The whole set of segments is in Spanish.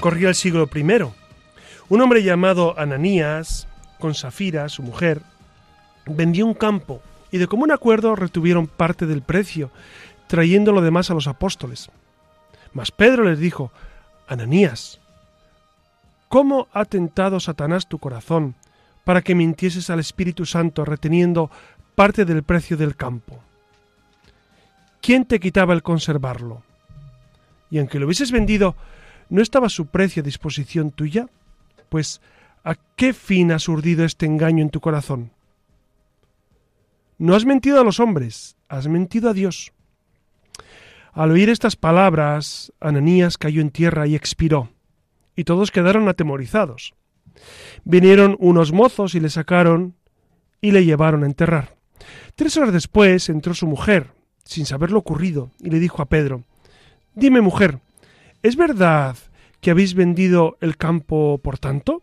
Corría el siglo I. Un hombre llamado Ananías, con Safira, su mujer, vendió un campo y de común acuerdo retuvieron parte del precio, trayendo lo demás a los apóstoles. Mas Pedro les dijo, Ananías, ¿cómo ha tentado Satanás tu corazón para que mintieses al Espíritu Santo reteniendo parte del precio del campo? ¿Quién te quitaba el conservarlo? Y aunque lo hubieses vendido ¿No estaba su precio a disposición tuya? Pues, ¿a qué fin has urdido este engaño en tu corazón? No has mentido a los hombres, has mentido a Dios. Al oír estas palabras, Ananías cayó en tierra y expiró, y todos quedaron atemorizados. Vinieron unos mozos y le sacaron y le llevaron a enterrar. Tres horas después entró su mujer, sin saber lo ocurrido, y le dijo a Pedro, Dime, mujer, ¿Es verdad que habéis vendido el campo por tanto?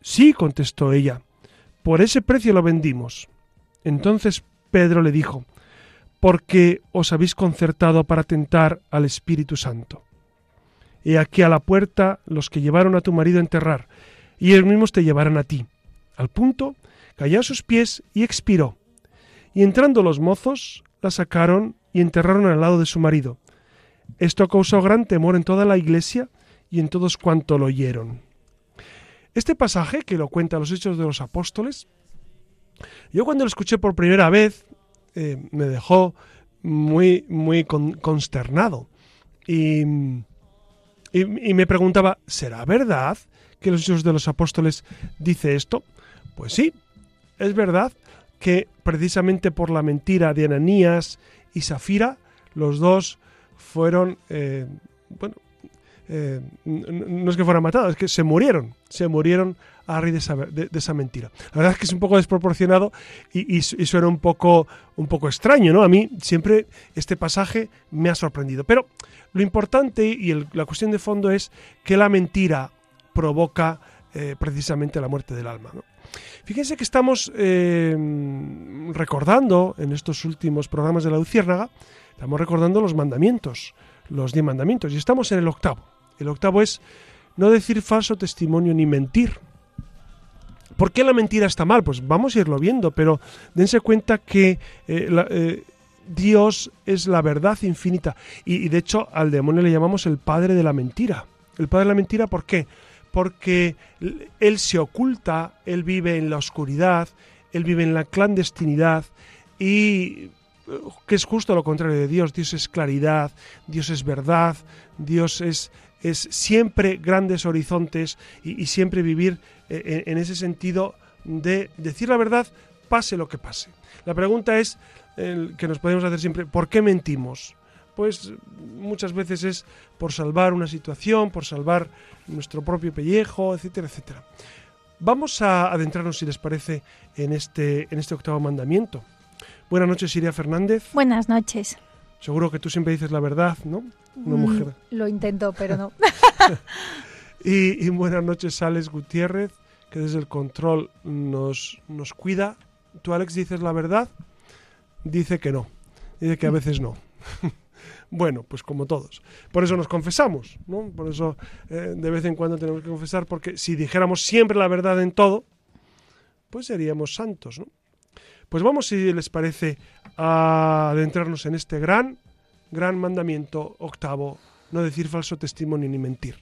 Sí, contestó ella, por ese precio lo vendimos. Entonces Pedro le dijo, porque os habéis concertado para tentar al Espíritu Santo. He aquí a la puerta los que llevaron a tu marido a enterrar, y ellos mismos te llevarán a ti. Al punto, cayó a sus pies y expiró. Y entrando los mozos, la sacaron y enterraron al lado de su marido, esto causó gran temor en toda la iglesia y en todos cuanto lo oyeron. Este pasaje, que lo cuenta los Hechos de los Apóstoles, yo cuando lo escuché por primera vez eh, me dejó muy, muy consternado. Y, y, me preguntaba, ¿será verdad que los Hechos de los Apóstoles dice esto? Pues sí, es verdad que precisamente por la mentira de Ananías y Safira, los dos fueron, eh, bueno, eh, no es que fueran matados, es que se murieron, se murieron a raíz de esa, mentira. La verdad es que es un poco desproporcionado y, suena un poco, un poco extraño, ¿no? A mí siempre este pasaje me ha sorprendido. Pero lo importante y la cuestión de fondo es que la mentira provoca eh, precisamente la muerte del alma. Fíjense que estamos recordando en estos últimos programas de la Luciérnaga Estamos recordando los mandamientos, los diez mandamientos, y estamos en el octavo. El octavo es no decir falso testimonio ni mentir. ¿Por qué la mentira está mal? Pues vamos a irlo viendo, pero dense cuenta que eh, eh, Dios es la verdad infinita. Y, y, de hecho al demonio le llamamos el padre de la mentira. El padre de la mentira, ¿por qué? Porque él se oculta, él vive en la oscuridad, él vive en la clandestinidad y que es justo lo contrario de Dios. Dios es claridad, Dios es verdad, Dios es, es siempre grandes horizontes y, siempre vivir eh, en, ese sentido de decir la verdad pase lo que pase. La pregunta es que nos podemos hacer siempre, ¿por qué mentimos? pues muchas veces es por salvar una situación, por salvar nuestro propio pellejo, etcétera, etcétera. Vamos a adentrarnos, si les parece, en este, en este octavo mandamiento. Buenas noches, Iria Fernández. Buenas noches. Seguro que tú siempre dices la verdad, ¿no? Una mm, mujer. lo intento, pero no. y, buenas noches, Alex Gutiérrez, que desde el control nos, nos cuida. ¿Tú, Alex, dices la verdad? Dice que no. Dice que a veces no. Bueno, pues como todos. Por eso nos confesamos, ¿no? Por eso eh, de vez en cuando tenemos que confesar, porque si dijéramos siempre la verdad en todo, pues seríamos santos, ¿no? Pues vamos, si les parece, a adentrarnos en este gran, gran mandamiento octavo, no decir falso testimonio ni mentir.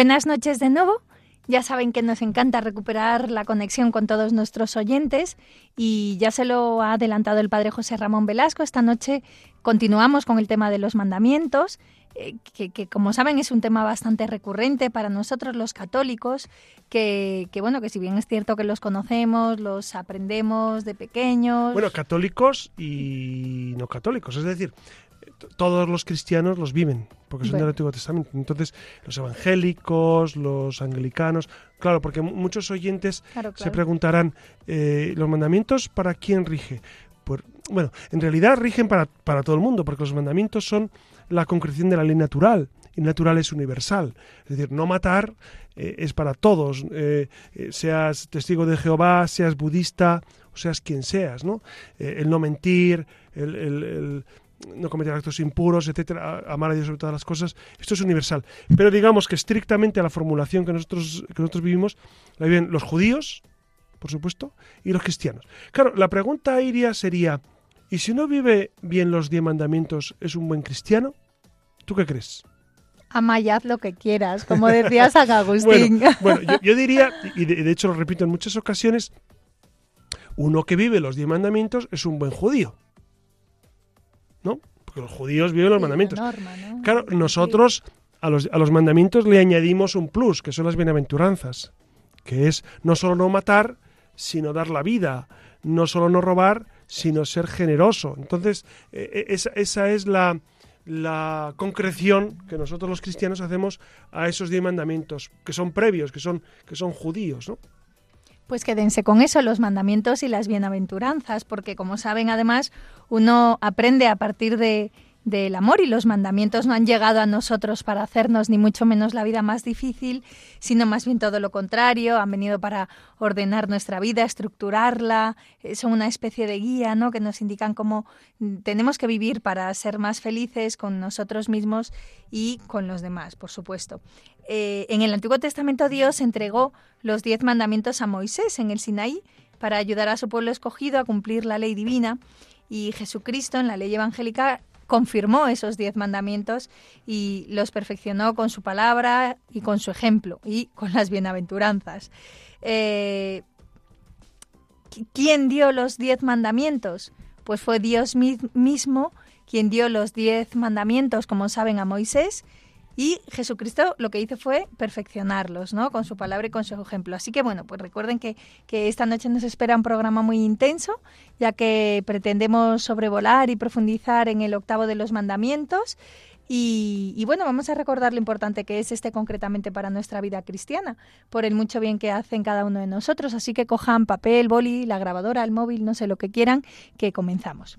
Buenas noches de nuevo. Ya saben que nos encanta recuperar la conexión con todos nuestros oyentes y ya se lo ha adelantado el padre José Ramón Velasco. Esta noche continuamos con el tema de los mandamientos, eh, que, como saben es un tema bastante recurrente para nosotros los católicos, que, que, bueno, que si bien es cierto que los conocemos, los aprendemos de pequeños. Bueno, católicos y no católicos, es decir, todos los cristianos los viven, porque son del Antiguo Testamento. Entonces, los evangélicos, los anglicanos, claro, porque muchos oyentes se preguntarán, eh, ¿los mandamientos para quién rige? Pues, bueno, en realidad rigen para, para todo el mundo, porque los mandamientos son la concreción de la ley natural, y natural es universal. Es decir, no matar eh, es para todos, eh, seas testigo de Jehová, seas budista, o seas quien seas, ¿no? el no mentir, el, no cometer actos impuros, etcétera, amar a Dios sobre todas las cosas. Esto es universal. Pero digamos que estrictamente a la formulación que nosotros, que nosotros vivimos, la viven los judíos, por supuesto, y los cristianos. Claro, la pregunta iría sería, ¿y si no vive bien los diez mandamientos, es un buen cristiano? ¿Tú qué crees? Amayad lo que quieras, como decía San Agustín. bueno, yo, diría, y de hecho lo repito en muchas ocasiones, uno que vive los diez mandamientos es un buen judío. ¿No? Porque los judíos viven los mandamientos. Claro, nosotros a los, a los mandamientos le añadimos un plus, que son las bienaventuranzas, que es no solo no matar, sino dar la vida, no solo no robar, sino ser generoso. Entonces, e, e, esa, esa es la, la concreción que nosotros los cristianos hacemos a esos diez mandamientos, que son previos, que son, que son judíos, ¿no? Pues quédense con eso, los mandamientos y las bienaventuranzas, porque como saben, además, uno aprende a partir de del amor y los mandamientos no han llegado a nosotros para hacernos ni mucho menos la vida más difícil, sino más bien todo lo contrario, han venido para ordenar nuestra vida, estructurarla, eh, son una especie de guía, ¿no? que nos indican cómo tenemos que vivir para ser más felices con nosotros mismos y con los demás, por supuesto. Eh, en el Antiguo Testamento Dios entregó los diez mandamientos a Moisés en el Sinaí para ayudar a su pueblo escogido a cumplir la ley divina y Jesucristo en la ley evangélica confirmó esos diez mandamientos y los perfeccionó con su palabra y con su ejemplo y con las bienaventuranzas. Eh, ¿Quién dio los diez mandamientos? Pues fue Dios mismo quien dio los diez mandamientos, como saben, a Moisés y Jesucristo lo que hizo fue perfeccionarlos, ¿no? Con su palabra y con su ejemplo. Así que bueno, pues recuerden que, esta noche nos espera un programa muy intenso, ya que pretendemos sobrevolar y profundizar en el octavo de los mandamientos. Y, y, bueno, vamos a recordar lo importante que es este concretamente para nuestra vida cristiana, por el mucho bien que hacen cada uno de nosotros. Así que cojan papel, boli, la grabadora, el móvil, no sé lo que quieran, que comenzamos.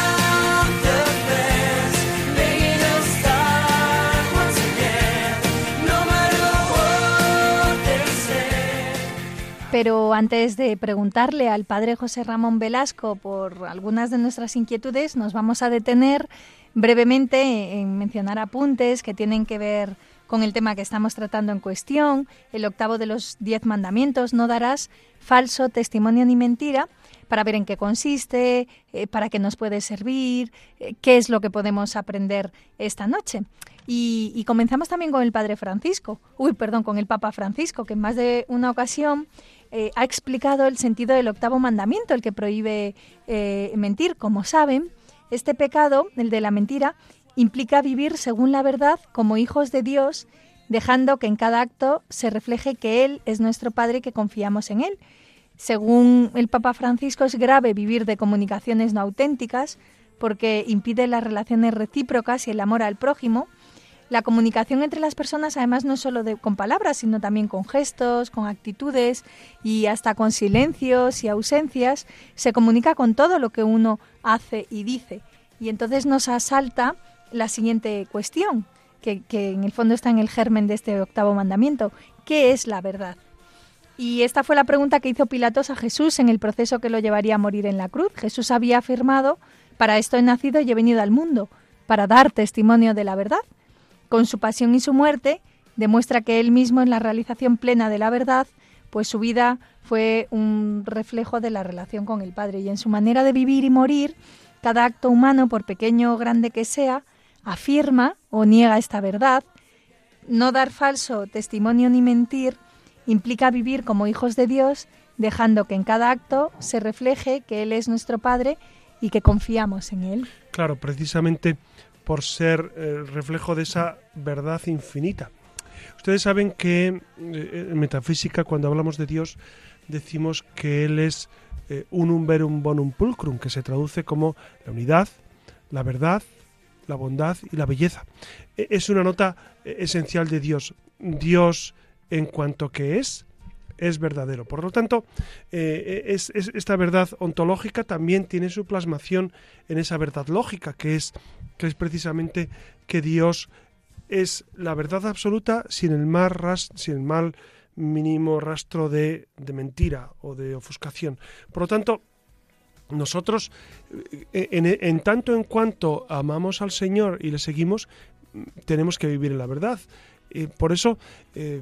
Pero antes de preguntarle al padre José Ramón Velasco por algunas de nuestras inquietudes, nos vamos a detener brevemente en mencionar apuntes que tienen que ver con el tema que estamos tratando en cuestión, el octavo de los diez mandamientos, no darás falso testimonio ni mentira, para ver en qué consiste, eh, para qué nos puede servir, eh, qué es lo que podemos aprender esta noche. Y, comenzamos también con el Padre Francisco, uy, perdón, con el Papa Francisco, que en más de una ocasión eh, ha explicado el sentido del octavo mandamiento, el que prohíbe mentir. Como saben, este pecado, el de la mentira, implica vivir según la verdad como hijos de Dios, dejando que en cada acto se refleje que Él es nuestro Padre y que confiamos en Él. Según el Papa Francisco, es grave vivir de comunicaciones no auténticas porque impide las relaciones recíprocas y el amor al prójimo. La comunicación entre las personas además no solo con palabras, sino también con gestos, con actitudes y hasta con silencios y ausencias. Se comunica con todo lo que uno hace y dice. Y entonces nos asalta la siguiente cuestión, que, que en el fondo está en el germen de este octavo mandamiento. ¿Qué es la verdad? Y esta fue la pregunta que hizo Pilatos a Jesús en el proceso que lo llevaría a morir en la cruz. Jesús había afirmado, para esto he nacido y he venido al mundo, para dar testimonio de la verdad. Con su pasión y su muerte, demuestra que él mismo en la realización plena de la verdad, pues su vida fue un reflejo de la relación con el Padre. Y en su manera de vivir y morir, cada acto humano, por pequeño o grande que sea, afirma o niega esta verdad. No dar falso testimonio ni mentir implica vivir como hijos de Dios, dejando que en cada acto se refleje que Él es nuestro Padre y que confiamos en Él. Claro, precisamente por ser eh, reflejo de esa verdad infinita. Ustedes saben que eh, en metafísica, cuando hablamos de Dios, decimos que Él es eh, unum verum bonum pulcrum, que se traduce como la unidad, la verdad, la bondad y la belleza. E- Es una nota eh, esencial de Dios. Dios, en cuanto que es, es verdadero. Por lo tanto, eh, es, es- esta verdad ontológica también tiene su plasmación en esa verdad lógica, que es, que es precisamente que Dios es la verdad absoluta sin el más ras- sin el mal mínimo rastro de, de mentira o de ofuscación. Por lo tanto, nosotros, eh, en, tanto en cuanto amamos al Señor y le seguimos, tenemos que vivir en la verdad. Y por eso, eh,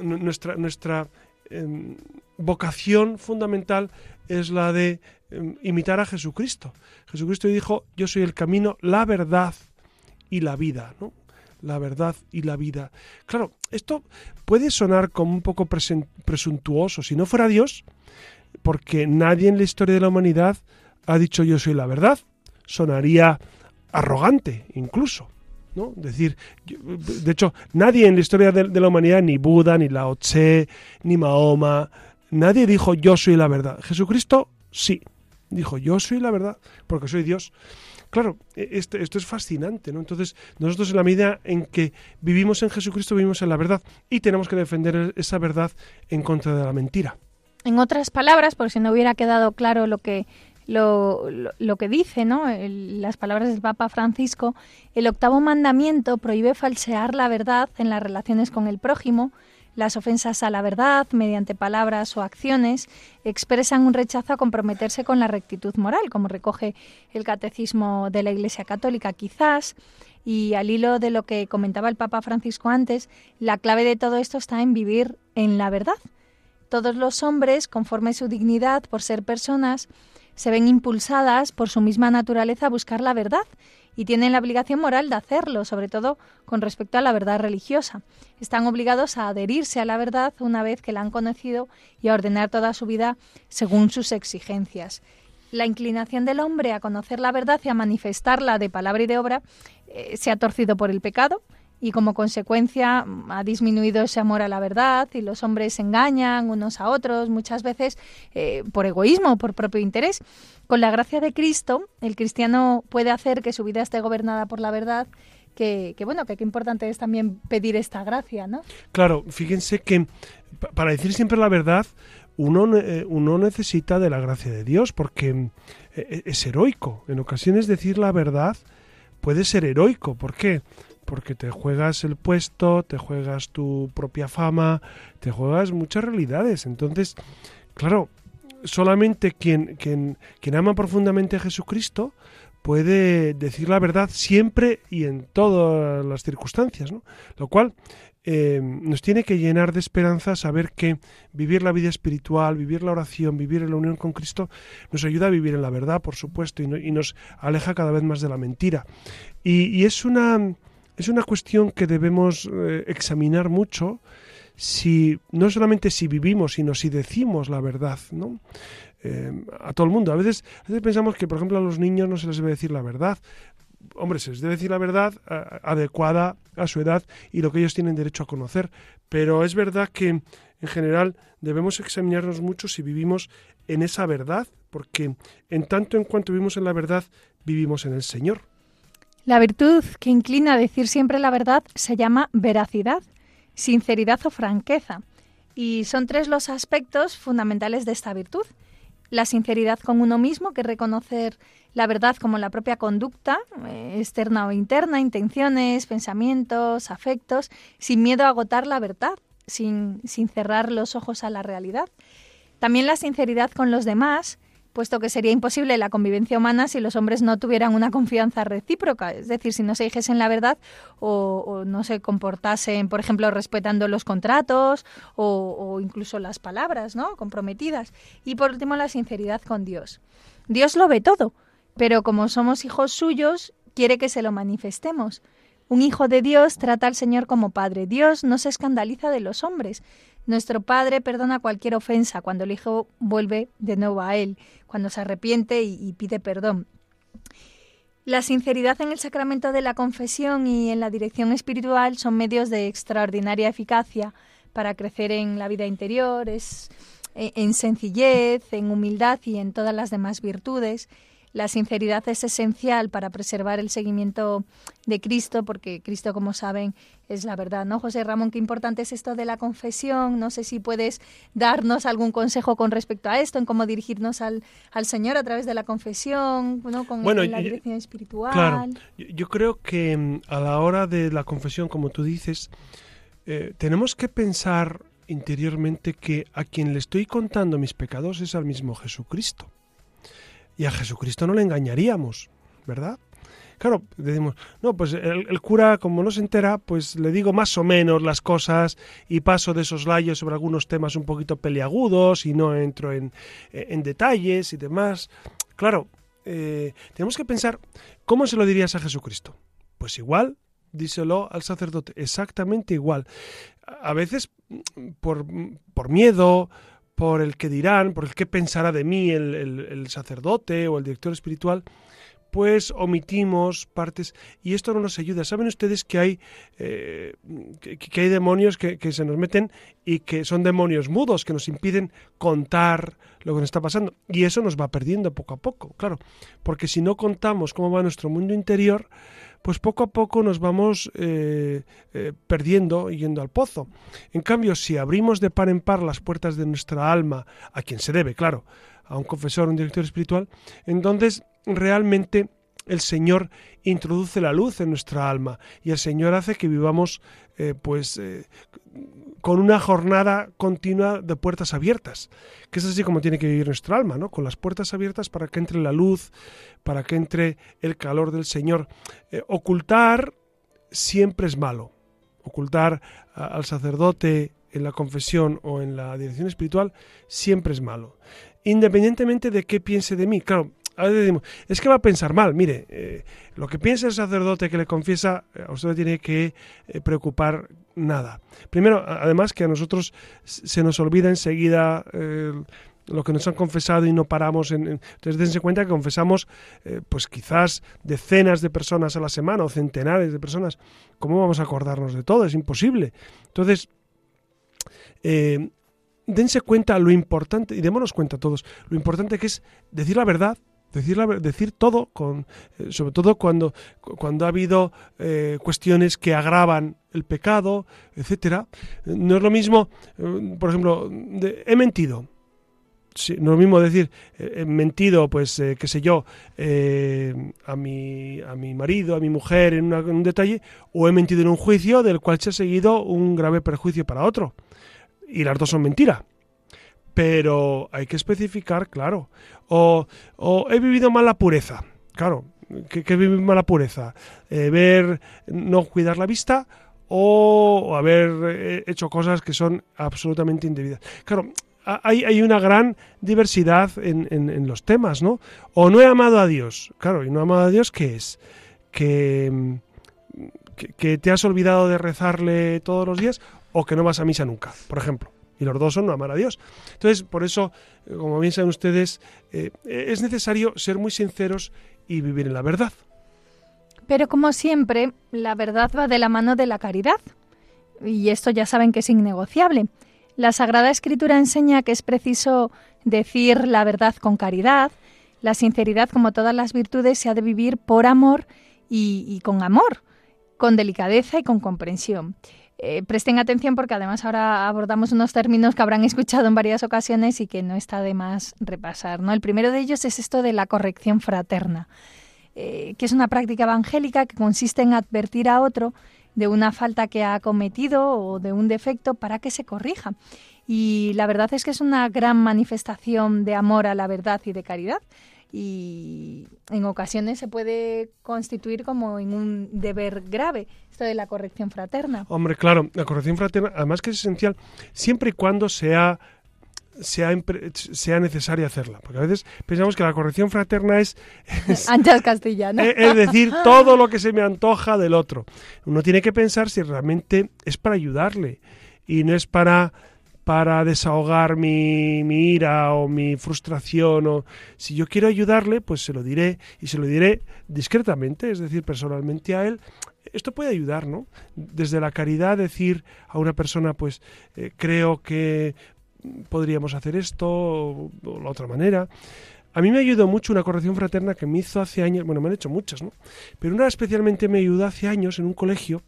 nuestra, nuestra em, vocación fundamental es la de em, imitar a Jesucristo. Jesucristo dijo, yo soy el camino, la verdad y la vida, ¿no? La verdad y la vida. Claro, esto puede sonar como un poco presuntuoso. Si no fuera Dios, porque nadie en la historia de la humanidad ha dicho yo soy la verdad. Sonaría arrogante incluso. ¿No? Decir, de hecho, nadie en la historia de, la humanidad, ni Buda, ni Lao Tse, ni Mahoma, nadie dijo yo soy la verdad. Jesucristo sí, dijo yo soy la verdad, porque soy Dios. Claro, e- esto, esto es fascinante, ¿no? Entonces, nosotros en la medida en que vivimos en Jesucristo, vivimos en la verdad y tenemos que defender esa verdad en contra de la mentira. En otras palabras, por si no hubiera quedado claro lo que lo, que dice, ¿no? Las palabras del Papa Francisco, el octavo mandamiento prohíbe falsear la verdad en las relaciones con el prójimo. Las ofensas a la verdad, mediante palabras o acciones, expresan un rechazo a comprometerse con la rectitud moral, como recoge el Catecismo de la Iglesia Católica, quizás. Y al hilo de lo que comentaba el Papa Francisco antes, la clave de todo esto está en vivir en la verdad. Todos los hombres, conforme su dignidad por ser personas, se ven impulsadas por su misma naturaleza a buscar la verdad y tienen la obligación moral de hacerlo, sobre todo con respecto a la verdad religiosa. Están obligados a adherirse a la verdad una vez que la han conocido y a ordenar toda su vida según sus exigencias. La inclinación del hombre a conocer la verdad y a manifestarla de palabra y de obra eh, se ha torcido por el pecado y como consecuencia mm, ha disminuido ese amor a la verdad y los hombres se engañan unos a otros muchas veces eh, por egoísmo, por propio interés. Con la gracia de Cristo, el cristiano puede hacer que su vida esté gobernada por la verdad. Que, bueno, que qué importante es también pedir esta gracia, ¿no? Claro, fíjense que pa- para decir siempre la verdad, uno, eh, uno necesita de la gracia de Dios, porque eh, es heroico. En ocasiones decir la verdad puede ser heroico. ¿Por qué? Porque te juegas el puesto, te juegas tu propia fama, te juegas muchas realidades. Entonces, claro, solamente quien, quien, ama profundamente a Jesucristo puede decir la verdad siempre y en todas las circunstancias, ¿no? Lo cual eh, nos tiene que llenar de esperanza saber que vivir la vida espiritual, vivir la oración, vivir en la unión con Cristo, nos ayuda a vivir en la verdad, por supuesto, y, no- y nos aleja cada vez más de la mentira. Y es, una, es una cuestión que debemos eh, examinar mucho, si no solamente si vivimos, sino si decimos la verdad, ¿no? Eh, a todo el mundo. A veces, a veces pensamos que, por ejemplo, a los niños no se les debe decir la verdad. Hombre, se les debe decir la verdad adecuada a su edad y lo que ellos tienen derecho a conocer. Pero es verdad que, en general, debemos examinarnos mucho si vivimos en esa verdad, porque en tanto en cuanto vivimos en la verdad, vivimos en el Señor. La virtud que inclina a decir siempre la verdad se llama veracidad, sinceridad o franqueza. Y son tres los aspectos fundamentales de esta virtud. La sinceridad con uno mismo, que es reconocer la verdad como la propia conducta, eh, externa o interna, intenciones, pensamientos, afectos, sin miedo a agotar la verdad, sin, sin cerrar los ojos a la realidad. También la sinceridad con los demás, puesto que sería imposible la convivencia humana si los hombres no tuvieran una confianza recíproca, es decir, si no se dijesen la verdad o, no se comportasen, por ejemplo, respetando los contratos o, o incluso las palabras, ¿no? Comprometidas. Y por último, la sinceridad con Dios. Dios lo ve todo, pero como somos hijos suyos, quiere que se lo manifestemos. Un hijo de Dios trata al Señor como Padre. Dios no se escandaliza de los hombres. Nuestro Padre perdona cualquier ofensa cuando el Hijo vuelve de nuevo a Él, cuando se arrepiente y, pide perdón. La sinceridad en el sacramento de la confesión y en la dirección espiritual son medios de extraordinaria eficacia para crecer en la vida interior, es eh, en sencillez, en humildad y en todas las demás virtudes. La sinceridad es esencial para preservar el seguimiento de Cristo, porque Cristo, como saben, es la verdad, ¿no? José Ramón, qué importante es esto de la confesión. No sé si puedes darnos algún consejo con respecto a esto, en cómo dirigirnos al, al Señor a través de la confesión, ¿no? Con Bueno, la dirección espiritual. Claro, yo, yo creo que mm, a la hora de la confesión, como tú dices, eh, tenemos que pensar interiormente que a quien le estoy contando mis pecados es al mismo Jesucristo. Y a Jesucristo no le engañaríamos, ¿verdad? Claro, decimos, no, pues el, cura, como no se entera, pues le digo más o menos las cosas y paso de esos layos sobre algunos temas un poquito peliagudos y no entro en, en detalles y demás. Claro, eh, tenemos que pensar, ¿cómo se lo dirías a Jesucristo? Pues igual, díselo al sacerdote, exactamente igual. A veces por, por miedo, por el que dirán, por el que pensará de mí el, el- sacerdote o el director espiritual, pues omitimos partes. Y esto no nos ayuda. Saben ustedes que hay, eh, que, que hay demonios que, que se nos meten y que son demonios mudos que nos impiden contar lo que nos está pasando y eso nos va perdiendo poco a poco, claro, porque si no contamos cómo va nuestro mundo interior, pues poco a poco nos vamos eh, eh, perdiendo yendo al pozo. En cambio, si abrimos de par en par las puertas de nuestra alma, a quien se debe, claro, a un confesor, un director espiritual, entonces realmente el Señor introduce la luz en nuestra alma y el Señor hace que vivamos eh, pues con una jornada continua de puertas abiertas, que es así como tiene que vivir nuestra alma, ¿no? Con las puertas abiertas para que entre la luz, para que entre el calor del Señor. Eh, ocultar siempre es malo. Ocultar al sacerdote en la confesión o en la dirección espiritual siempre es malo. Independientemente de qué piense de mí. Claro, a veces decimos, es que va a pensar mal. Mire, eh, lo que piensa el sacerdote que le confiesa, eh, a usted no tiene que preocupar nada. Primero, además que a nosotros se nos olvida enseguida eh, lo que nos han confesado y no paramos en... en- entonces dense cuenta que confesamos eh, pues quizás decenas de personas a la semana o centenares de personas. ¿Cómo vamos a acordarnos de todo? Es imposible. Entonces, eh, dense cuenta lo importante, y démonos cuenta todos, lo importante que es decir la verdad, decir, la, decir todo, con, eh, sobre todo cuando, cu- cuando ha habido eh, cuestiones que agravan el pecado, etcétera. No es lo mismo, eh, por ejemplo, he mentido. Sí, no es lo mismo decir, eh, he mentido, pues, eh, qué sé yo, a, mi, a mi marido, a mi mujer en, una- en un detalle, o he mentido en un juicio del cual se ha seguido un grave perjuicio para otro. Y las dos son mentira. Pero hay que especificar, claro. O, he vivido mal la pureza. Claro, ¿qué, qué vivir mal la pureza? Eh, ver, no cuidar la vista o, haber eh, hecho cosas que son absolutamente indebidas. Claro, hay, una gran diversidad en, los temas, ¿no? O no he amado a Dios. Claro, y no he amado a Dios, ¿qué es? Que, mm, que, que te has olvidado de rezarle todos los días o que no vas a misa nunca, por ejemplo. Y los dos son no amar a Dios. Entonces, por eso, eh, como bien saben ustedes, eh, es necesario ser muy sinceros y vivir en la verdad. Pero como siempre, la verdad va de la mano de la caridad. Y esto ya saben que es innegociable. La Sagrada Escritura enseña que es preciso decir la verdad con caridad. La sinceridad, como todas las virtudes, se ha de vivir por amor y con amor, con delicadeza y con comprensión. Eh, presten atención porque además ahora abordamos unos términos que habrán escuchado en varias ocasiones y que no está de más repasar. ¿no? El primero de ellos es esto de la corrección fraterna eh, que es una práctica evangélica que consiste en advertir a otro de una falta que ha cometido o de un defecto para que se corrija. Y la verdad es que es una gran manifestación de amor a la verdad y de caridad. Y en ocasiones se puede constituir como en un deber grave, esto de la corrección fraterna. Hombre, claro, la corrección fraterna, además que es esencial, siempre y cuando sea, sea, sea necesaria hacerla. Porque a veces pensamos que la corrección fraterna es, es, Anchas Castilla, ¿no? es- es decir todo lo que se me antoja del otro. Uno tiene que pensar si realmente es para ayudarle y no es para para desahogar mi, mi ira o mi frustración o si yo quiero ayudarle pues se lo diré y se lo diré discretamente es decir personalmente a él. Esto puede ayudar no desde la caridad decir a una persona pues eh, creo que podríamos hacer esto o, la otra manera. A mí me ayudó mucho una corrección fraterna que me hizo hace años, bueno, me han hecho muchas, ¿no? Pero una especialmente me ayudó hace años en un colegio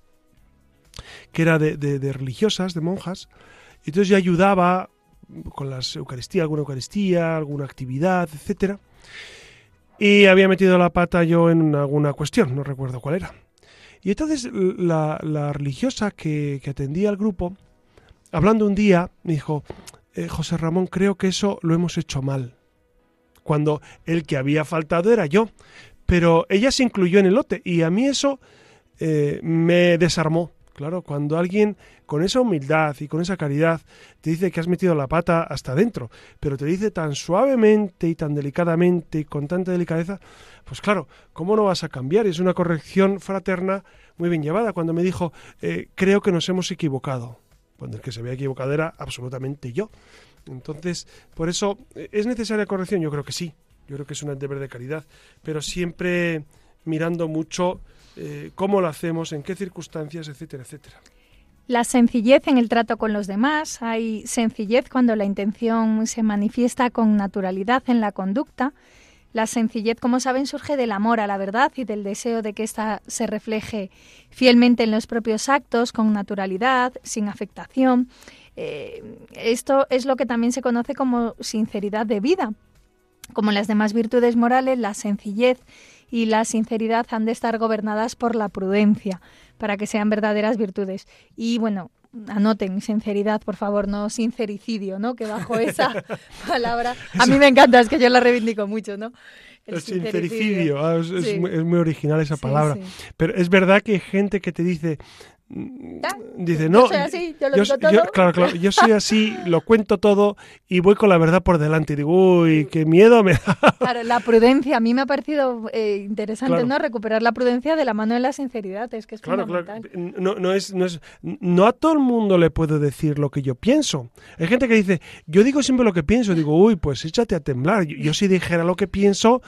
que era de religiosas, de monjas, y entonces yo ayudaba con las Eucaristía, alguna Eucaristía, alguna actividad, etcétera. Y había metido la pata yo en alguna cuestión, no recuerdo cuál era. Y entonces la, religiosa que, que atendía al grupo, hablando un día, me dijo, "Eh, José Ramón, creo que eso lo hemos hecho mal. Cuando el que había faltado era yo. Pero ella se incluyó en el lote y a mí eso eh, me desarmó. Claro, cuando alguien con esa humildad y con esa caridad te dice que has metido la pata hasta adentro, pero te dice tan suavemente y tan delicadamente y con tanta delicadeza, pues claro, ¿cómo no vas a cambiar? Es una corrección fraterna muy bien llevada. Cuando me dijo, eh, creo que nos hemos equivocado, cuando el que se había equivocado era absolutamente yo. Entonces, por eso, eh, ¿es necesaria corrección? Yo creo que sí. Yo creo que es un deber de caridad, pero siempre mirando mucho eh, cómo lo hacemos, en qué circunstancias, etcétera, etcétera. La sencillez en el trato con los demás. Hay sencillez cuando la intención se manifiesta con naturalidad en la conducta. La sencillez, como saben, surge del amor a la verdad y del deseo de que ésta se refleje fielmente en los propios actos, con naturalidad, sin afectación. Eh, esto es lo que también se conoce como sinceridad de vida. Como las demás virtudes morales, la sencillez y la sinceridad han de estar gobernadas por la prudencia para que sean verdaderas virtudes. Y bueno, anoten sinceridad, por favor, no sincericidio, ¿no? Que bajo esa palabra a mí me encanta, es que yo la reivindico mucho, ¿no? El, sincericidio, ah, es, muy, es muy original esa Sí, palabra. sí. Pero es verdad que hay gente que te dice, Ya, dice, yo no, soy así, yo lo yo, digo yo- todo". claro, claro, yo soy así, lo cuento todo y voy con la verdad por delante. Y digo, uy, qué miedo me da. Claro, la prudencia. A mí me ha parecido eh, interesante, Claro. ¿no? Recuperar la prudencia de la mano de la sinceridad. Es que es Claro, fundamental. claro. No, no es, no es, no a todo el mundo le puedo decir lo que yo pienso. Hay gente que dice, yo digo siempre lo que pienso. Digo, uy, pues échate a temblar. Yo, yo si dijera lo que pienso,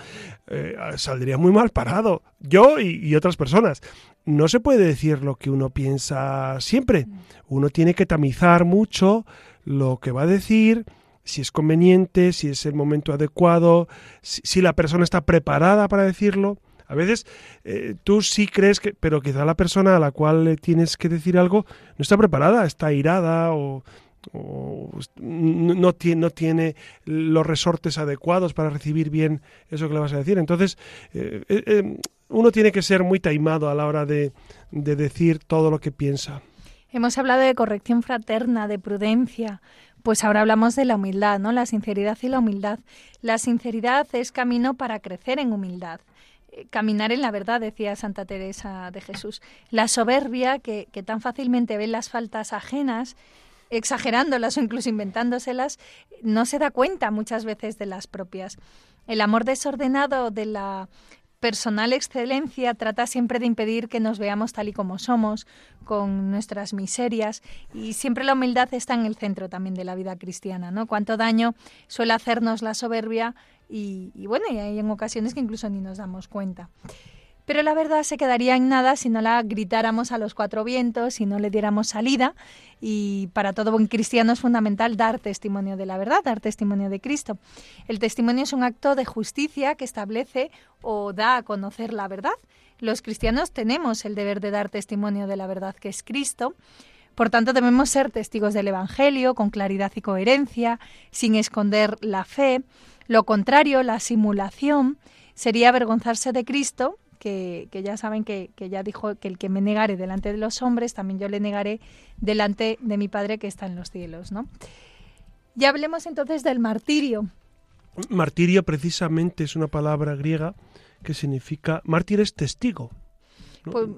eh, saldría muy mal parado. Yo y, otras personas. No se puede decir lo que uno piensa siempre. Uno tiene que tamizar mucho lo que va a decir, si es conveniente, si es el momento adecuado, si, la persona está preparada para decirlo. A veces eh, tú sí crees que, pero quizá la persona a la cual tienes que decir algo no está preparada, está irada o, o no, tiene, no tiene los resortes adecuados para recibir bien eso que le vas a decir. Entonces, eh, eh, eh, uno tiene que ser muy taimado a la hora de, de decir todo lo que piensa. Hemos hablado de corrección fraterna, de prudencia. Pues ahora hablamos de la humildad, ¿no? La sinceridad y la humildad. La sinceridad es camino para crecer en humildad. Caminar en la verdad, decía Santa Teresa de Jesús. La soberbia, que, que tan fácilmente ve las faltas ajenas, exagerándolas o incluso inventándoselas, no se da cuenta muchas veces de las propias. El amor desordenado de la personal excelencia trata siempre de impedir que nos veamos tal y como somos, con nuestras miserias, y siempre la humildad está en el centro también de la vida cristiana, ¿no? Cuánto daño suele hacernos la soberbia y, y bueno, y hay en ocasiones que incluso ni nos damos cuenta. Pero la verdad se quedaría en nada si no la gritáramos a los cuatro vientos, si no le diéramos salida. Y para todo buen cristiano es fundamental dar testimonio de la verdad, dar testimonio de Cristo. El testimonio es un acto de justicia que establece o da a conocer la verdad. Los cristianos tenemos el deber de dar testimonio de la verdad que es Cristo. Por tanto, debemos ser testigos del Evangelio con claridad y coherencia, sin esconder la fe. Lo contrario, la simulación, sería avergonzarse de Cristo que, que, ya saben que, que, ya dijo que el que me negare delante de los hombres, también yo le negaré delante de mi Padre que está en los cielos, ¿no? Ya hablemos entonces del martirio. Martirio precisamente es una palabra griega que significa mártir es testigo. ¿no? Pues,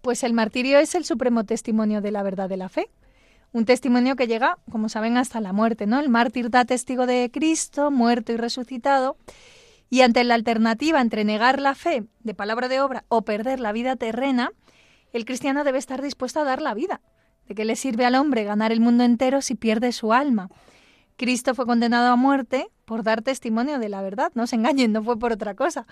pues el martirio es el supremo testimonio de la verdad de la fe. Un testimonio que llega, como saben, hasta la muerte, ¿no? El mártir da testigo de Cristo, muerto y resucitado. Y ante la alternativa entre negar la fe de palabra de obra o perder la vida terrena, el cristiano debe estar dispuesto a dar la vida. ¿De qué le sirve al hombre ganar el mundo entero si pierde su alma? Cristo fue condenado a muerte por dar testimonio de la verdad. No se engañen, no fue por otra cosa.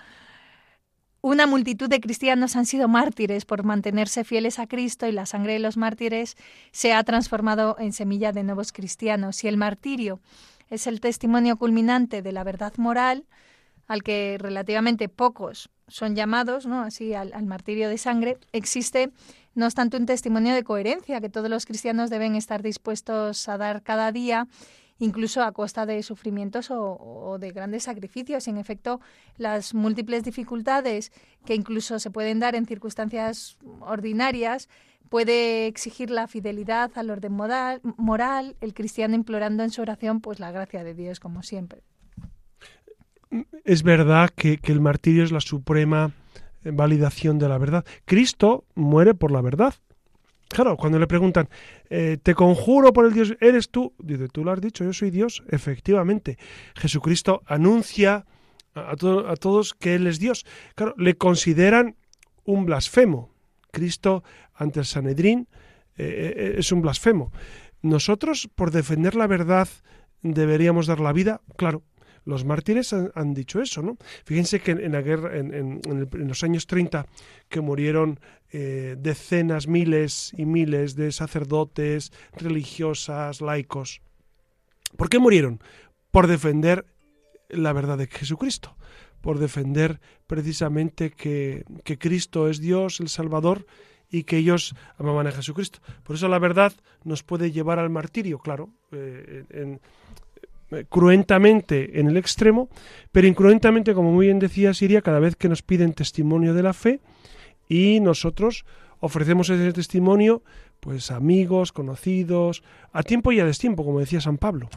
Una multitud de cristianos han sido mártires por mantenerse fieles a Cristo y la sangre de los mártires se ha transformado en semilla de nuevos cristianos. Y el martirio es el testimonio culminante de la verdad moral, al que relativamente pocos son llamados, ¿no? Así al, martirio de sangre, existe, no obstante, un testimonio de coherencia que todos los cristianos deben estar dispuestos a dar cada día, incluso a costa de sufrimientos o, de grandes sacrificios. En efecto, las múltiples dificultades que incluso se pueden dar en circunstancias ordinarias puede exigir la fidelidad al orden moral, moral el cristiano implorando en su oración pues la gracia de Dios, como siempre es verdad que, el martirio es la suprema validación de la verdad. Cristo muere por la verdad. Claro, cuando le preguntan, eh, te conjuro por el Dios, ¿eres tú? Dice, tú lo has dicho, yo soy Dios. Efectivamente, Jesucristo anuncia a, a todos que Él es Dios. Claro, le consideran un blasfemo. Cristo ante el Sanedrín eh, es un blasfemo. Nosotros, por defender la verdad, deberíamos dar la vida, claro, los mártires han, dicho eso, ¿no? Fíjense que en, la guerra, en, los años 30, que murieron eh, decenas, miles y miles de sacerdotes, religiosas, laicos. ¿Por qué murieron? Por defender la verdad de Jesucristo, por defender precisamente que, que Cristo es Dios, el Salvador, y que ellos amaban a Jesucristo. Por eso la verdad nos puede llevar al martirio, claro, eh, cruentamente en el extremo, pero incruentamente, como muy bien decía Siria, cada vez que nos piden testimonio de la fe y nosotros ofrecemos ese testimonio pues amigos, conocidos, a tiempo y a destiempo, como decía San Pablo.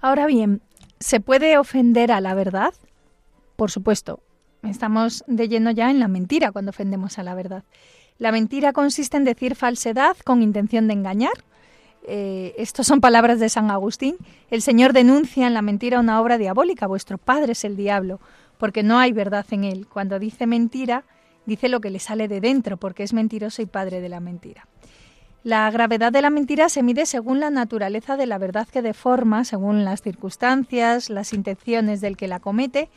Ahora bien, ¿se puede ofender a la verdad? Por supuesto, estamos de lleno ya en la mentira cuando ofendemos a la verdad. La mentira consiste en decir falsedad con intención de engañar. Eh, estos son palabras de San Agustín. El Señor denuncia en la mentira una obra diabólica. Vuestro padre es el diablo, porque no hay verdad en él. Cuando dice mentira, dice lo que le sale de dentro, porque es mentiroso y padre de la mentira. La gravedad de la mentira se mide según la naturaleza de la verdad que deforma, según las circunstancias, las intenciones del que la comete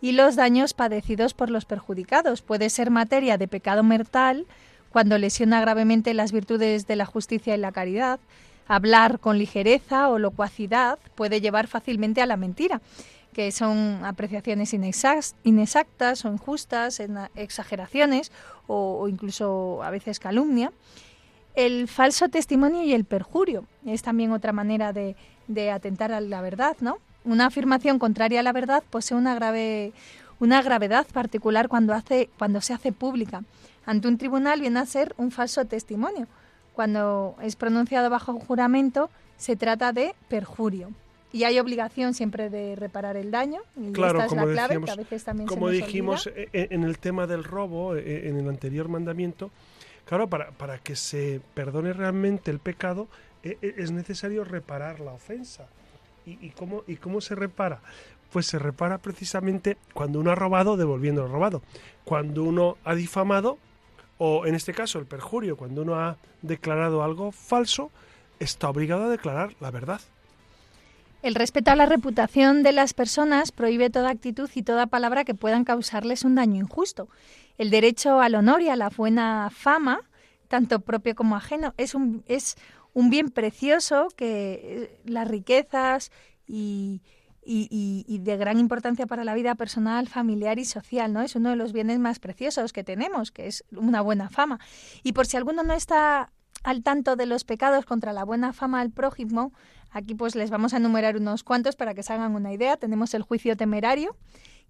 y los daños padecidos por los perjudicados. Puede ser materia de pecado mortal cuando lesiona gravemente las virtudes de la justicia y la caridad. Hablar con ligereza o locuacidad puede llevar fácilmente a la mentira, que son apreciaciones inexac- inexactas o injustas, exageraciones o, o incluso a veces calumnia. El falso testimonio y el perjurio es también otra manera de, de atentar a la verdad, ¿no? Una afirmación contraria a la verdad posee una grave una gravedad particular cuando hace cuando se hace pública. Ante un tribunal viene a ser un falso testimonio. Cuando es pronunciado bajo juramento se trata de perjurio. Y hay obligación siempre de reparar el daño. Y Claro, esta es como la clave, decíamos- que a veces también se Como nos dijimos olvida. eh, en el tema del robo, eh, en el anterior mandamiento, claro, para, para que se perdone realmente el pecado, eh, eh, es necesario reparar la ofensa. ¿Y, y cómo, ¿Y cómo se repara? Pues se repara precisamente cuando uno ha robado, devolviendo lo robado. Cuando uno ha difamado, o en este caso el perjurio, cuando uno ha declarado algo falso, está obligado a declarar la verdad. El respeto a la reputación de las personas prohíbe toda actitud y toda palabra que puedan causarles un daño injusto. El derecho al honor y a la buena fama, tanto propio como ajeno, es un, es un bien precioso que eh, las riquezas y, y- de gran importancia para la vida personal, familiar y social, ¿no? Es uno de los bienes más preciosos que tenemos, que es una buena fama. Y por si alguno no está al tanto de los pecados contra la buena fama al prójimo, aquí pues les vamos a enumerar unos cuantos para que se hagan una idea. Tenemos el juicio temerario,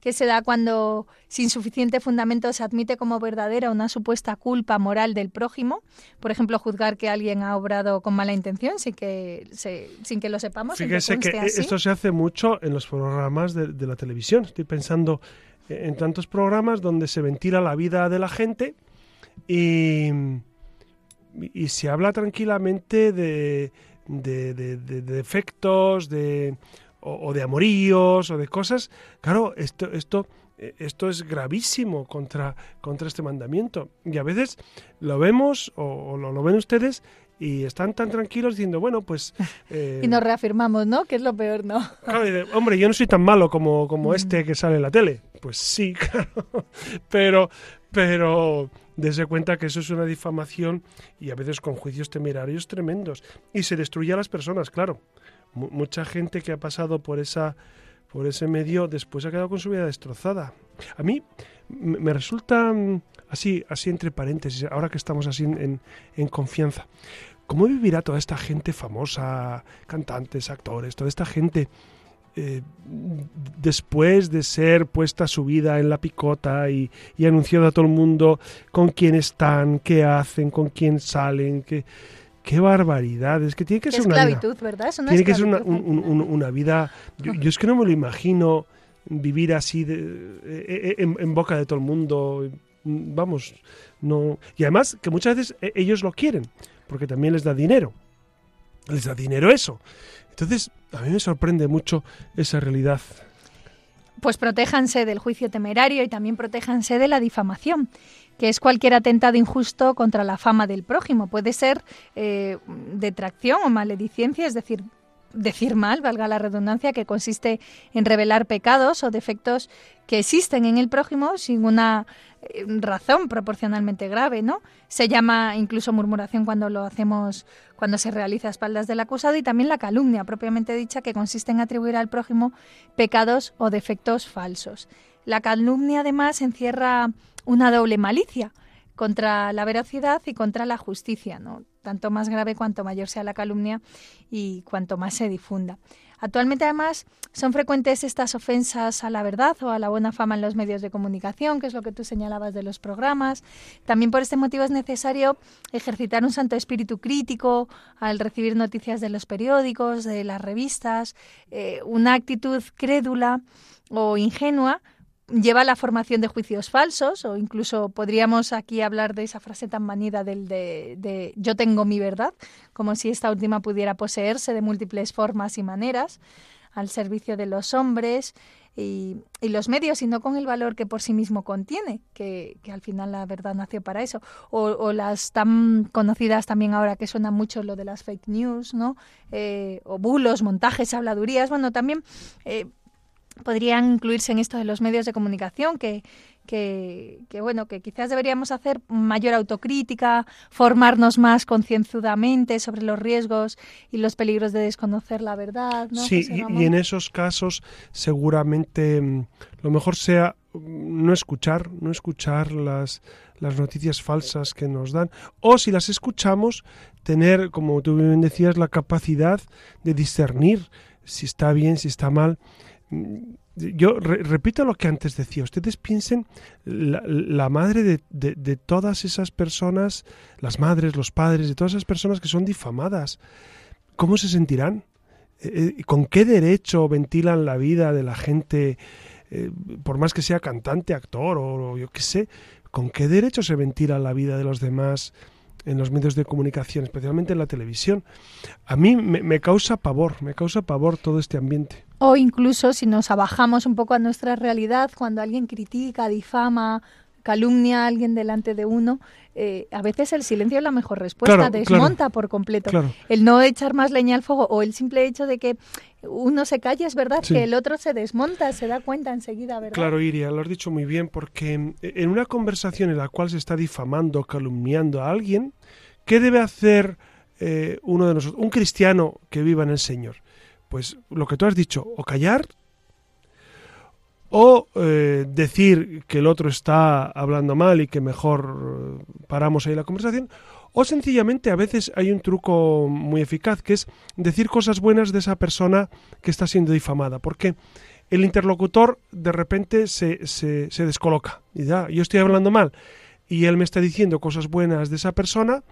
que se da cuando sin suficiente fundamento se admite como verdadera una supuesta culpa moral del prójimo, por ejemplo, juzgar que alguien ha obrado con mala intención sin que, se- sin que lo sepamos. Fíjese que así. esto se hace mucho en los programas de, de la televisión. Estoy pensando en tantos programas donde se ventila la vida de la gente y, y se habla tranquilamente de, de, de- de- de defectos, de, o, o de amoríos, o de cosas. Claro, esto, esto, eh, esto es gravísimo contra, contra este mandamiento. Y a veces lo vemos, o, o lo, lo ven ustedes, y están tan tranquilos diciendo, bueno, pues... eh, Y nos reafirmamos, ¿no? Que es lo peor, ¿no? Claro, hombre, yo no soy tan malo como, como Mm. este que sale en la tele. Pues sí, claro. Pero, pero desde cuenta que eso es una difamación y a veces con juicios temerarios tremendos. Y se destruye a las personas, claro. Mu- mucha gente que ha pasado por esa por ese medio después ha quedado con su vida destrozada. A mí me resulta mm, así, así entre paréntesis, ahora que estamos así en- en, confianza. ¿Cómo vivirá toda esta gente famosa, cantantes, actores, toda esta gente eh, después de ser puesta su vida en la picota y, y a todo el mundo con quién están, qué hacen, con quién salen, qué, qué barbaridad. Es que tiene que ser una vida, esclavitud, ¿verdad? Es una tiene que ser una, un- un- una vida. Yo, yo es que no me lo imagino vivir así de, eh, eh, en, en boca de todo el mundo. Vamos, no. Y además que muchas veces eh, ellos lo quieren, porque también les da dinero. Les da dinero eso. Entonces, a mí me sorprende mucho esa realidad. Pues protéjanse del juicio temerario y también protéjanse de la difamación, que es cualquier atentado injusto contra la fama del prójimo. Puede ser eh, detracción o maledicencia, es decir, decir mal, valga la redundancia, que consiste en revelar pecados o defectos que existen en el prójimo sin una eh, razón proporcionalmente grave, ¿no? Se llama incluso murmuración cuando lo hacemos, cuando se realiza a espaldas del acusado y también la calumnia propiamente dicha que consiste en atribuir al prójimo pecados o defectos falsos. La calumnia además encierra una doble malicia contra la veracidad y contra la justicia, ¿no? Tanto más grave cuanto mayor sea la calumnia y cuanto más se difunda. Actualmente, además, son frecuentes estas ofensas a la verdad o a la buena fama en los medios de comunicación, que es lo que tú señalabas de los programas. También por este motivo es necesario ejercitar un santo espíritu crítico al recibir noticias de los periódicos, de las revistas, eh, una actitud crédula o ingenua lleva la formación de juicios falsos o incluso podríamos aquí hablar de esa frase tan manida del de, de yo tengo mi verdad, como si esta última pudiera poseerse de múltiples formas y maneras al servicio de los hombres y, y los medios y no con el valor que por sí mismo contiene, que, que al final la verdad nació para eso. O, o las tan conocidas también ahora que suena mucho lo de las fake news, ¿no? Eh, o bulos, montajes, habladurías. Bueno, también eh, podrían incluirse en esto de los medios de comunicación que, que, que, bueno que quizás deberíamos hacer mayor autocrítica formarnos más concienzudamente sobre los riesgos y los peligros de desconocer la verdad ¿no, sí, y, y en esos casos seguramente mm, lo mejor sea mm, no escuchar, no escuchar las, las noticias falsas que nos dan, o si las escuchamos, tener, como tú bien decías, la capacidad de discernir si está bien, si está mal. Yo re- repito lo que antes decía, ustedes piensen la, madre de, todas esas personas, las madres, los padres, de todas esas personas que son difamadas, ¿cómo se sentirán? Eh, eh, ¿Con qué derecho ventilan la vida de la gente, eh, por más que sea cantante, actor o yo qué sé? ¿Con qué derecho se ventila la vida de los demás en los medios de comunicación, especialmente en la televisión? A mí me, me causa pavor, me causa pavor todo este ambiente. O incluso si nos abajamos un poco a nuestra realidad, cuando alguien critica, difama, calumnia a alguien delante de uno, eh, a veces el silencio es la mejor respuesta, Claro, desmonta por completo. Claro. El no echar más leña al fuego o el simple hecho de que uno se calle, es verdad Sí. que el otro se desmonta, se da cuenta enseguida, ¿verdad? Claro, Iria, lo has dicho muy bien, porque en una conversación en la cual se está difamando, calumniando a alguien, ¿qué debe hacer eh, uno de nosotros, un cristiano que viva en el Señor? Pues lo que tú has dicho, o callar, o eh, decir que el otro está hablando mal y que mejor eh, paramos ahí la conversación, o sencillamente a veces hay un truco muy eficaz, que es decir cosas buenas de esa persona que está siendo difamada, porque el interlocutor de repente se, se, se descoloca. Y ya, yo estoy hablando mal y él me está diciendo cosas buenas de esa persona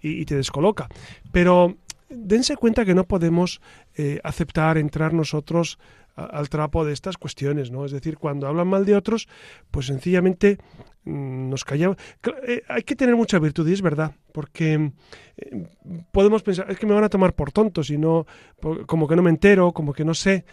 y, te descoloca. Pero dense cuenta que no podemos eh, aceptar entrar nosotros a- al trapo de estas cuestiones, ¿no? Es decir, cuando hablan mal de otros, pues sencillamente mm, nos callamos. Eh, hay que tener mucha virtud, y es verdad, porque eh, podemos pensar, es que me van a tomar por tonto, si no, como que no me entero, como que no sé.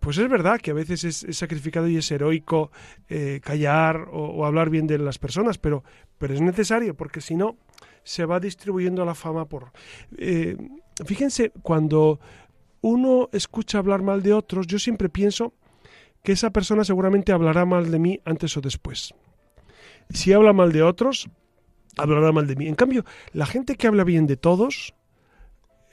Pues es verdad que a veces es, sacrificado y es heroico eh, callar o, o hablar bien de las personas, pero, pero es necesario, porque si no, se va distribuyendo la fama por... eh, fíjense, cuando uno escucha hablar mal de otros, yo siempre pienso que esa persona seguramente hablará mal de mí antes o después. Si habla mal de otros, hablará mal de mí. En cambio, la gente que habla bien de todos,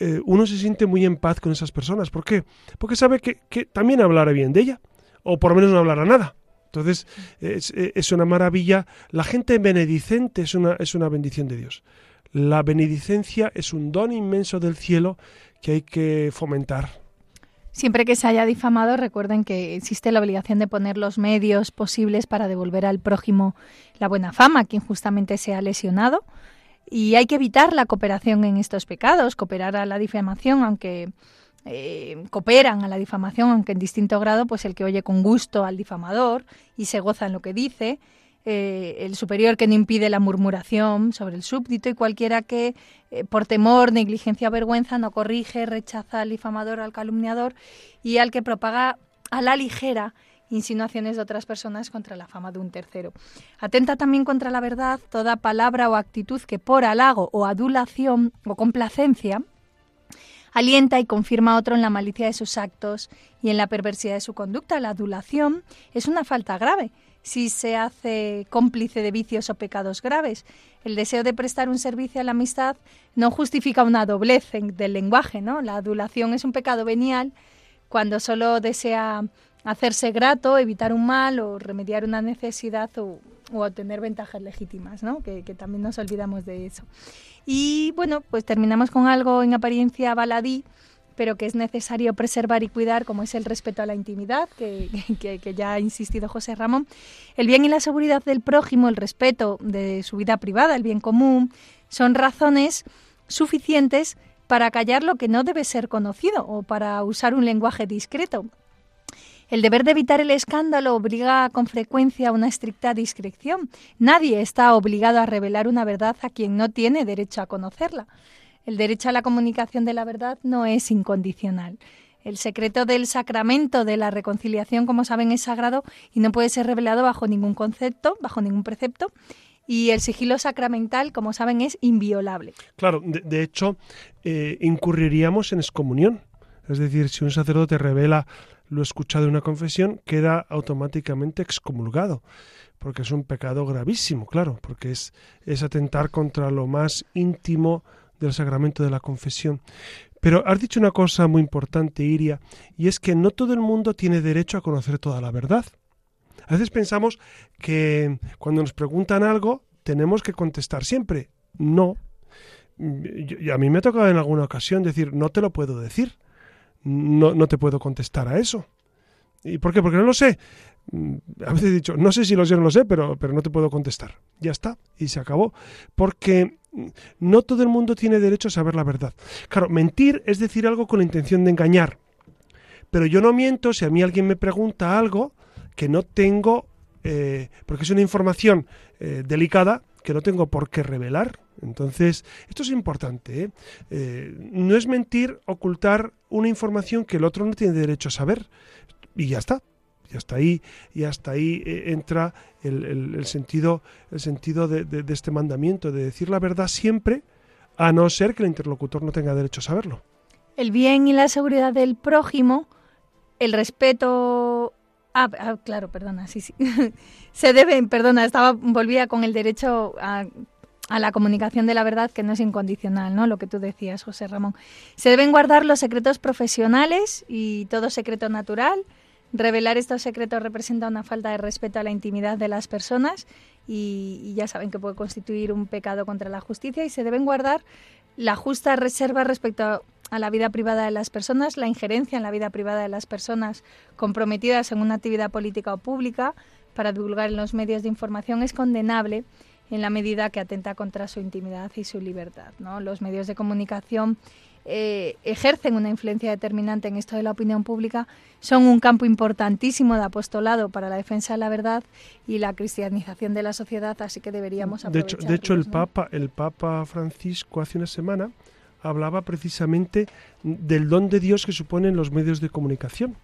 eh, uno se siente muy en paz con esas personas. ¿Por qué? Porque sabe que, también hablará bien de ella, o por lo menos no hablará nada. Entonces, es, es una maravilla. La gente benedicente es una, es una bendición de Dios. La benedicencia es un don inmenso del cielo que hay que fomentar. Siempre que se haya difamado, recuerden que existe la obligación de poner los medios posibles para devolver al prójimo la buena fama, que injustamente se ha lesionado. Y hay que evitar la cooperación en estos pecados, cooperar a la difamación, aunque eh, cooperan a la difamación, aunque en distinto grado, pues el que oye con gusto al difamador y se goza en lo que dice, eh, el superior que no impide la murmuración sobre el súbdito y cualquiera que eh, por temor, negligencia o vergüenza no corrige, rechaza al difamador al calumniador y al que propaga a la ligera insinuaciones de otras personas contra la fama de un tercero. Atenta también contra la verdad toda palabra o actitud que por halago o adulación o complacencia alienta y confirma a otro en la malicia de sus actos y en la perversidad de su conducta. La adulación es una falta grave si se hace cómplice de vicios o pecados graves. El deseo de prestar un servicio a la amistad no justifica una doblez en- del lenguaje, ¿no? La adulación es un pecado venial cuando solo desea hacerse grato, evitar un mal o remediar una necesidad o, obtener ventajas legítimas, ¿no? Que, también nos olvidamos de eso. Y bueno, pues terminamos con algo en apariencia baladí, pero que es necesario preservar y cuidar, como es el respeto a la intimidad, que- que ya ha insistido José Ramón, el bien y la seguridad del prójimo, el respeto de su vida privada, el bien común, son razones suficientes para callar lo que no debe ser conocido o para usar un lenguaje discreto. El deber de evitar el escándalo obliga con frecuencia a una estricta discreción. Nadie está obligado a revelar una verdad a quien no tiene derecho a conocerla. El derecho a la comunicación de la verdad no es incondicional. El secreto del sacramento de la reconciliación, como saben, es sagrado y no puede ser revelado bajo ningún concepto, bajo ningún precepto. Y el sigilo sacramental, como saben, es inviolable. Claro, de, hecho, eh, incurriríamos en excomunión. Es decir, si un sacerdote revela lo escuchado en una confesión, queda automáticamente excomulgado, porque es un pecado gravísimo, claro, porque es, es atentar contra lo más íntimo del sacramento de la confesión. Pero has dicho una cosa muy importante, Iria, y es que no todo el mundo tiene derecho a conocer toda la verdad. A veces pensamos que cuando nos preguntan algo tenemos que contestar siempre. No. Yo- yo- a mí me ha tocado en alguna ocasión decir, no te lo puedo decir. No, no te puedo contestar a eso. ¿Y por qué? Porque no lo sé. Mm, A veces he dicho, no sé si lo sé o no lo sé, pero, pero no te puedo contestar. Ya está. Y se acabó. Porque mm, no todo el mundo tiene derecho a saber la verdad. Claro, mentir es decir algo con la intención de engañar. Pero yo no miento si a mí alguien me pregunta algo que no tengo, eh, porque es una información eh, delicada que no tengo por qué revelar. Entonces, esto es importante. ¿eh? Eh, no es mentir ocultar una información que el otro no tiene derecho a saber. Y ya está. Y hasta ahí, y hasta ahí eh, entra el, sentido, el sentido de este mandamiento, de decir la verdad siempre, a no ser que el interlocutor no tenga derecho a saberlo. El bien y la seguridad del prójimo, el respeto. Ah, ah, claro, perdona, sí, sí. Se deben, perdona, estaba volvía con el derecho a, a la comunicación de la verdad que no es incondicional, ¿no? Lo que tú decías, José Ramón. Se deben guardar los secretos profesionales y todo secreto natural. Revelar estos secretos representa una falta de respeto a la intimidad de las personas y, ya saben que puede constituir un pecado contra la justicia y se deben guardar la justa reserva respecto a la vida privada de las personas, la injerencia en la vida privada de las personas comprometidas en una actividad política o pública para divulgar en los medios de información es condenable en la medida que atenta contra su intimidad y su libertad. ¿no? Los medios de comunicación eh, ejercen una influencia determinante en esto de la opinión pública, son un campo importantísimo de apostolado para la defensa de la verdad y la cristianización de la sociedad, así que deberíamos De hecho, de hecho el aprovecharlos, ¿no? Papa, el Papa Francisco hace una semana hablaba precisamente del don de Dios que suponen los medios de comunicación.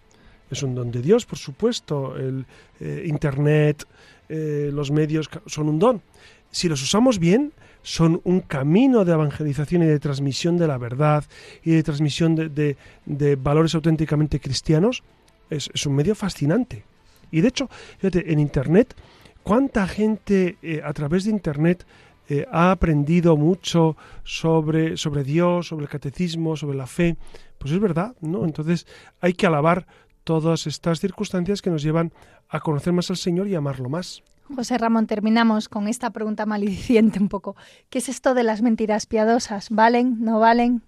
Es un don de Dios, por supuesto. El eh, Internet, eh, los medios son un don. Si los usamos bien, son un camino de evangelización y de transmisión de la verdad y de transmisión de, de- valores auténticamente cristianos. Es, es un medio fascinante. Y de hecho, fíjate, en Internet, ¿cuánta gente eh, a través de Internet eh, ha aprendido mucho sobre, sobre Dios, sobre el catecismo, sobre la fe? Pues es verdad, ¿no? Entonces hay que alabar todas estas circunstancias que nos llevan a conocer más al Señor y amarlo más. José Ramón, terminamos con esta pregunta malediciente un poco. ¿Qué es esto de las mentiras piadosas? ¿Valen? ¿No valen?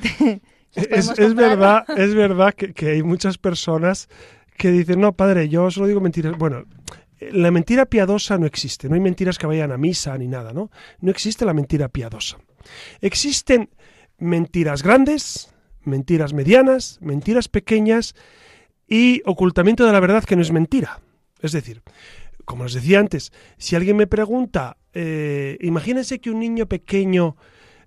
¿Las Es, verdad, es verdad que, que hay muchas personas que dicen, no, padre, yo solo digo mentiras. Bueno, la mentira piadosa no existe, no hay mentiras que vayan a misa ni nada, ¿no? No existe la mentira piadosa. Existen mentiras grandes, mentiras medianas, mentiras pequeñas y ocultamiento de la verdad que no es mentira. Es decir, como os decía antes, si alguien me pregunta, eh, imagínense que un niño pequeño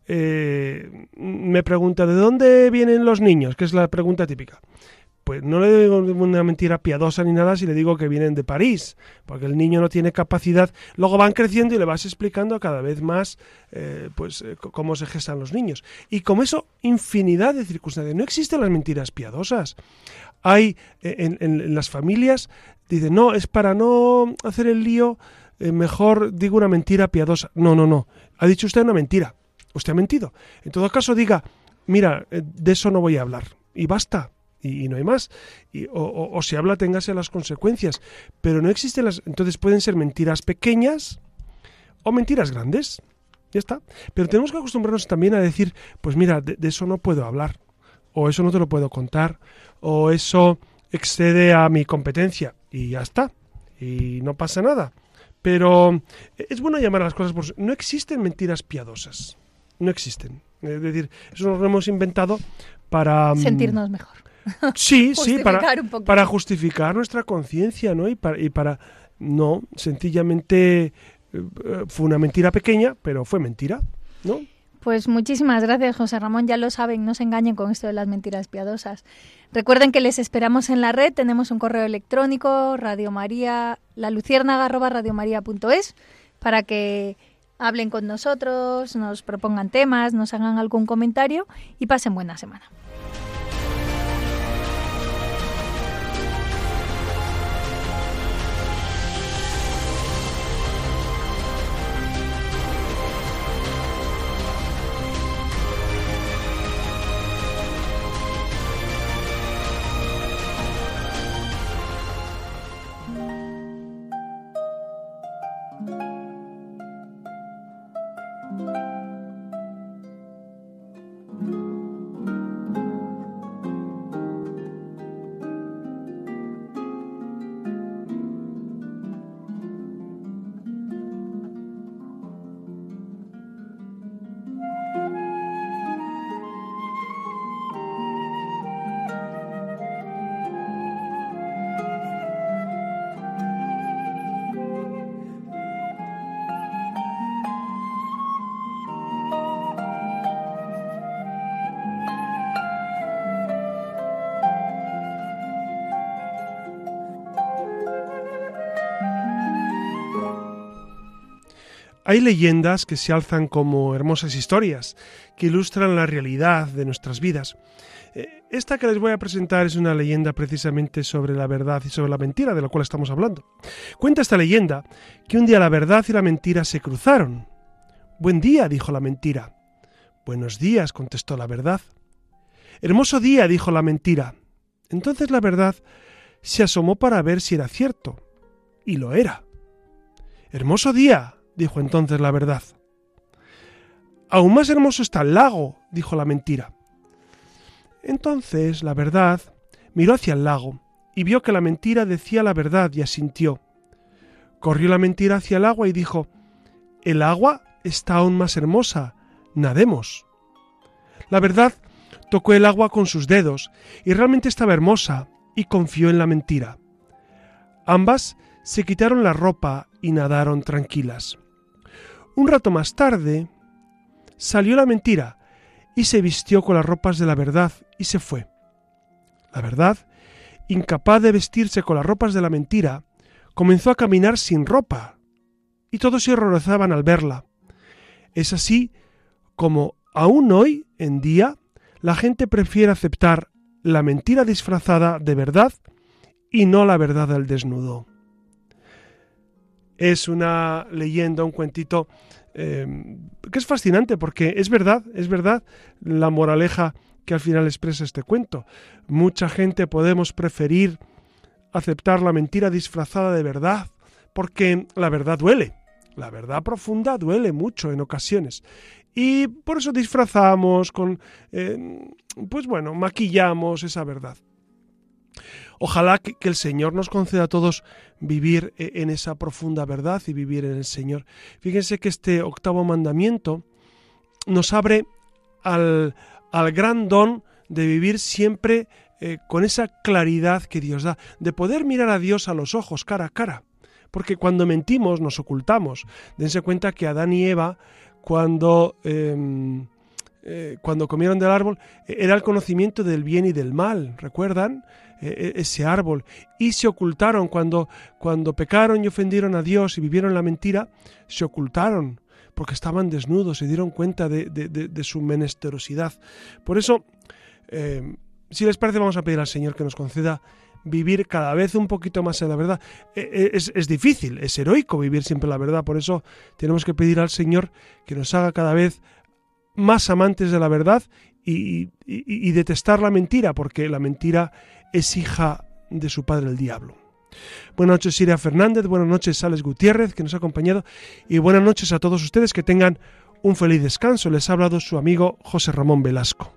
eh, me pregunta, ¿de dónde vienen los niños? Que es la pregunta típica. Pues no le digo una mentira piadosa ni nada si le digo que vienen de París, porque el niño no tiene capacidad. Luego van creciendo y le vas explicando cada vez más eh, pues, eh, cómo se gestan los niños. Y como eso, infinidad de circunstancias. No existen las mentiras piadosas. Hay eh, en, las familias, dicen, no, es para no hacer el lío, mejor digo una mentira piadosa. No, no, no. Ha dicho usted una mentira. Usted ha mentido. En todo caso, diga, mira, de eso no voy a hablar. Y basta. Y, no hay más. O, si habla, téngase las consecuencias. Pero no existen las. Entonces pueden ser mentiras pequeñas o mentiras grandes. Ya está. Pero tenemos que acostumbrarnos también a decir, pues mira, de, eso no puedo hablar. O eso no te lo puedo contar. O eso excede a mi competencia. Y ya está. Y no pasa nada. Pero es bueno llamar a las cosas por No existen mentiras piadosas. No existen. Es decir, eso nos lo hemos inventado para... mm, Sentirnos mejor. Sí, sí, para, un para justificar nuestra conciencia, ¿no? Y para, y para, no, sencillamente eh, fue una mentira pequeña, pero fue mentira, ¿no? Pues muchísimas gracias, José Ramón. Ya lo saben, no se engañen con esto de las mentiras piadosas. Recuerden que les esperamos en la red. Tenemos un correo electrónico, Radio María, la radiomaria.es, para que hablen con nosotros, nos propongan temas, nos hagan algún comentario y pasen buena semana. Hay leyendas que se alzan como hermosas historias, que ilustran la realidad de nuestras vidas. Eh, Esta que les voy a presentar es una leyenda precisamente sobre la verdad y sobre la mentira de la cual estamos hablando. Cuenta esta leyenda que un día la verdad y la mentira se cruzaron. Buen día, dijo la mentira. Buenos días, contestó la verdad. Hermoso día, dijo la mentira. Entonces la verdad se asomó para ver si era cierto. Y lo era. Hermoso día, dijo entonces la verdad. Aún más hermoso está el lago, dijo la mentira. Entonces la verdad miró hacia el lago y vio que la mentira decía la verdad y asintió. Corrió la mentira hacia el agua y dijo, El agua está aún más hermosa, nademos. La verdad tocó el agua con sus dedos y realmente estaba hermosa y confió en la mentira. Ambas se quitaron la ropa y nadaron tranquilas. Un rato más tarde salió la mentira y se vistió con las ropas de la verdad y se fue. La verdad, incapaz de vestirse con las ropas de la mentira, comenzó a caminar sin ropa y todos se horrorizaban al verla. Es así como aún hoy en día la gente prefiere aceptar la mentira disfrazada de verdad y no la verdad al desnudo. Es una leyenda, un cuentito eh, que es fascinante porque es verdad, es verdad la moraleja que al final expresa este cuento. Mucha gente podemos preferir aceptar la mentira disfrazada de verdad porque la verdad duele. La verdad profunda duele mucho en ocasiones. Y por eso disfrazamos con, eh, pues bueno, maquillamos esa verdad. Ojalá que, el Señor nos conceda a todos vivir eh, en esa profunda verdad y vivir en el Señor. Fíjense que este octavo mandamiento nos abre al, al gran don de vivir siempre eh, con esa claridad que Dios da, de poder mirar a Dios a los ojos, cara a cara. Porque cuando mentimos nos ocultamos. Dense cuenta que Adán y Eva, cuando... Eh, eh, cuando comieron del árbol, era el conocimiento del bien y del mal, ¿recuerdan? Eh, ese árbol. Y se ocultaron cuando, cuando pecaron y ofendieron a Dios y vivieron la mentira, se ocultaron porque estaban desnudos, se dieron cuenta de, de, su menesterosidad. Por eso, eh, si les parece, vamos a pedir al Señor que nos conceda vivir cada vez un poquito más en la verdad. Es, es, difícil, es heroico vivir siempre la verdad, por eso tenemos que pedir al Señor que nos haga cada vez más amantes de la verdad y, y, y, detestar la mentira, porque la mentira es hija de su padre el diablo. Buenas noches Siria Fernández, buenas noches Sales Gutiérrez que nos ha acompañado y buenas noches a todos ustedes que tengan un feliz descanso. Les ha hablado su amigo José Ramón Velasco.